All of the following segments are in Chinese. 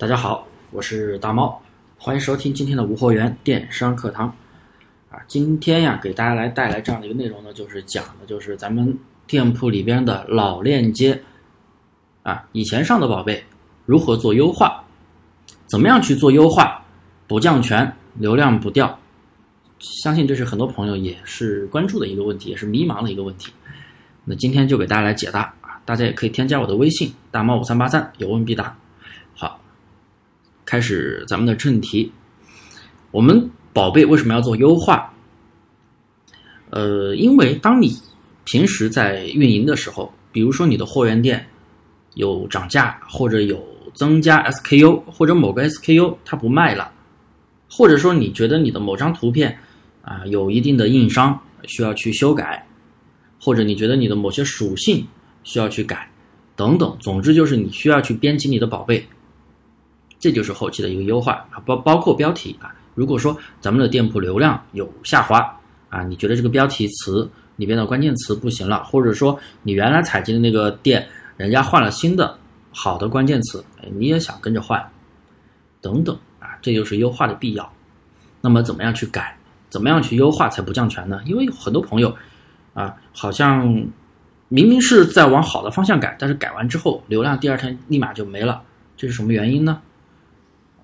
大家好，我是大猫，欢迎收听今天的无货源电商课堂。啊，今天呀，给大家来带来这样的一个内容呢，就是讲的就是咱们店铺里边的老链接啊，以前上的宝贝如何做优化，怎么样去做优化，不降权，流量不掉。相信这是很多朋友也是关注的一个问题，也是迷茫的一个问题。那今天就给大家来解答啊，大家也可以添加我的微信大猫五三八三，有问必答。好，开始咱们的正题。我们宝贝为什么要做优化？呃，因为当你平时在运营的时候，比如说你的货源店有涨价，或者有增加 SKU，或者某个 SKU 它不卖了，或者说你觉得你的某张图片啊有一定的硬伤需要去修改，或者你觉得你的某些属性需要去改，等等，总之就是你需要去编辑你的宝贝。这就是后期的一个优化啊，包包括标题啊。如果说咱们的店铺流量有下滑啊，你觉得这个标题词里边的关键词不行了，或者说你原来采集的那个店人家换了新的好的关键词，哎，你也想跟着换，等等啊，这就是优化的必要。那么怎么样去改？怎么样去优化才不降权呢？因为很多朋友啊，好像明明是在往好的方向改，但是改完之后流量第二天立马就没了，这是什么原因呢？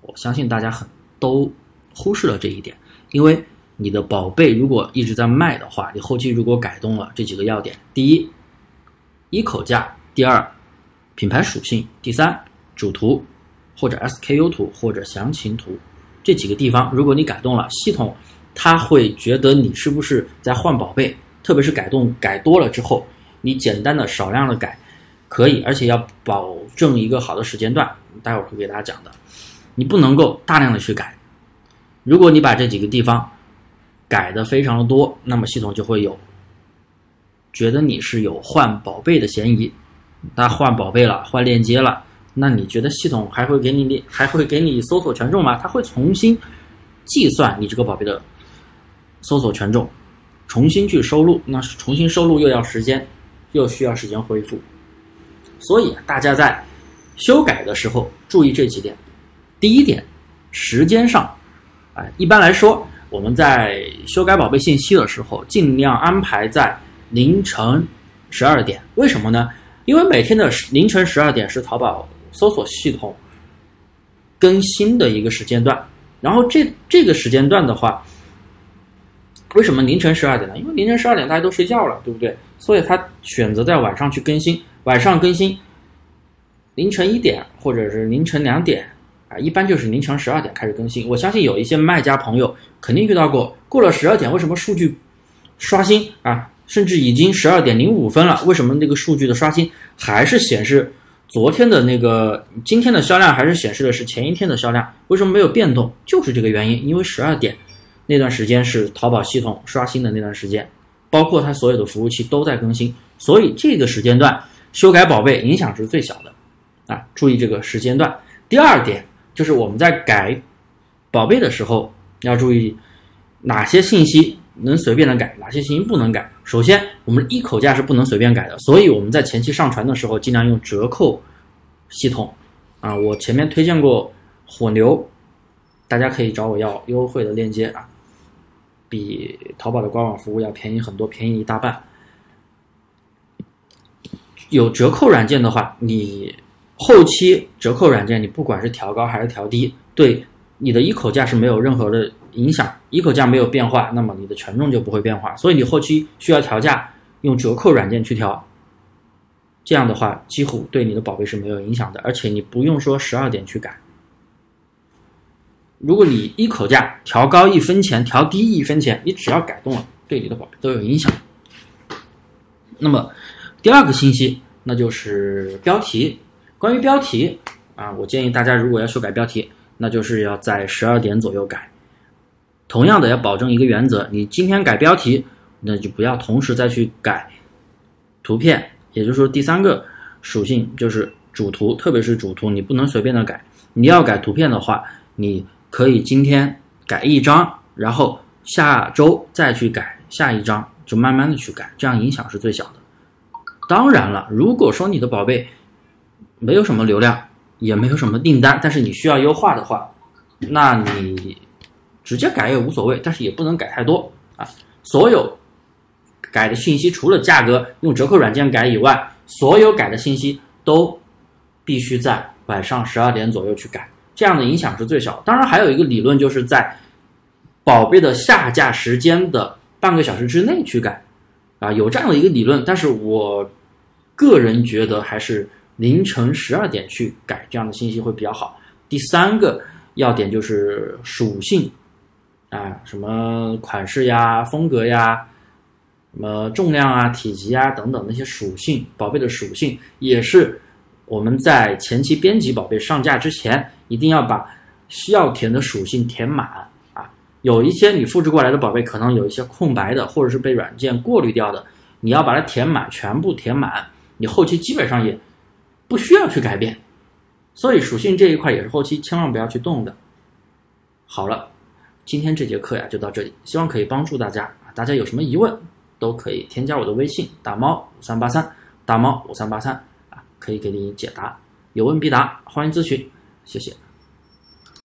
我相信大家很都忽视了这一点，因为你的宝贝如果一直在卖的话，你后期如果改动了这几个要点：第一，一口价；第二，品牌属性；第三，主图或者 SKU 图或者详情图这几个地方，如果你改动了，系统它会觉得你是不是在换宝贝，特别是改动改多了之后，你简单的少量的改可以，而且要保证一个好的时间段，待会儿会给大家讲的。你不能够大量的去改，如果你把这几个地方改的非常的多，那么系统就会有觉得你是有换宝贝的嫌疑。他换宝贝了，换链接了，那你觉得系统还会给你还会给你搜索权重吗？他会重新计算你这个宝贝的搜索权重，重新去收录，那重新收录又要时间，又需要时间恢复。所以大家在修改的时候注意这几点。第一点，时间上，哎，一般来说，我们在修改宝贝信息的时候，尽量安排在凌晨十二点。为什么呢？因为每天的凌晨十二点是淘宝搜索系统更新的一个时间段。然后这这个时间段的话，为什么凌晨十二点呢？因为凌晨十二点大家都睡觉了，对不对？所以他选择在晚上去更新，晚上更新，凌晨一点或者是凌晨两点。一般就是凌晨十二点开始更新。我相信有一些卖家朋友肯定遇到过，过了十二点为什么数据刷新啊？甚至已经十二点零五分了，为什么那个数据的刷新还是显示昨天的那个今天的销量还是显示的是前一天的销量？为什么没有变动？就是这个原因，因为十二点那段时间是淘宝系统刷新的那段时间，包括它所有的服务器都在更新，所以这个时间段修改宝贝影响是最小的啊！注意这个时间段。第二点。就是我们在改宝贝的时候，要注意哪些信息能随便的改，哪些信息不能改。首先，我们一口价是不能随便改的，所以我们在前期上传的时候，尽量用折扣系统。啊，我前面推荐过火牛，大家可以找我要优惠的链接啊，比淘宝的官网服务要便宜很多，便宜一大半。有折扣软件的话，你。后期折扣软件，你不管是调高还是调低，对你的一口价是没有任何的影响。一口价没有变化，那么你的权重就不会变化。所以你后期需要调价，用折扣软件去调，这样的话几乎对你的宝贝是没有影响的，而且你不用说十二点去改。如果你一口价调高一分钱，调低一分钱，你只要改动了，对你的宝贝都有影响。那么第二个信息，那就是标题。关于标题啊，我建议大家如果要修改标题，那就是要在十二点左右改。同样的，要保证一个原则：你今天改标题，那就不要同时再去改图片。也就是说，第三个属性就是主图，特别是主图，你不能随便的改。你要改图片的话，你可以今天改一张，然后下周再去改下一张，就慢慢的去改，这样影响是最小的。当然了，如果说你的宝贝，没有什么流量也没有什么订单，但是你需要优化的话，那你直接改也无所谓，但是也不能改太多啊。所有改的信息，除了价格用折扣软件改以外，所有改的信息都必须在晚上十二点左右去改，这样的影响是最小。当然，还有一个理论就是在宝贝的下架时间的半个小时之内去改，啊，有这样的一个理论，但是我个人觉得还是凌晨十二点去改这样的信息会比较好。第三个要点就是属性，啊，什么款式呀、风格呀、什么重量啊、体积啊等等那些属性，宝贝的属性也是我们在前期编辑宝贝上架之前，一定要把需要填的属性填满啊。有一些你复制过来的宝贝可能有一些空白的，或者是被软件过滤掉的，你要把它填满，全部填满，你后期基本上也不需要去改变。所以属性这一块也是后期千万不要去动的。好了，今天这节课呀就到这里，希望可以帮助大家大家有什么疑问都可以添加我的微信大猫五三八三大猫五三八三啊，可以给你解答，有问必答，欢迎咨询，谢谢。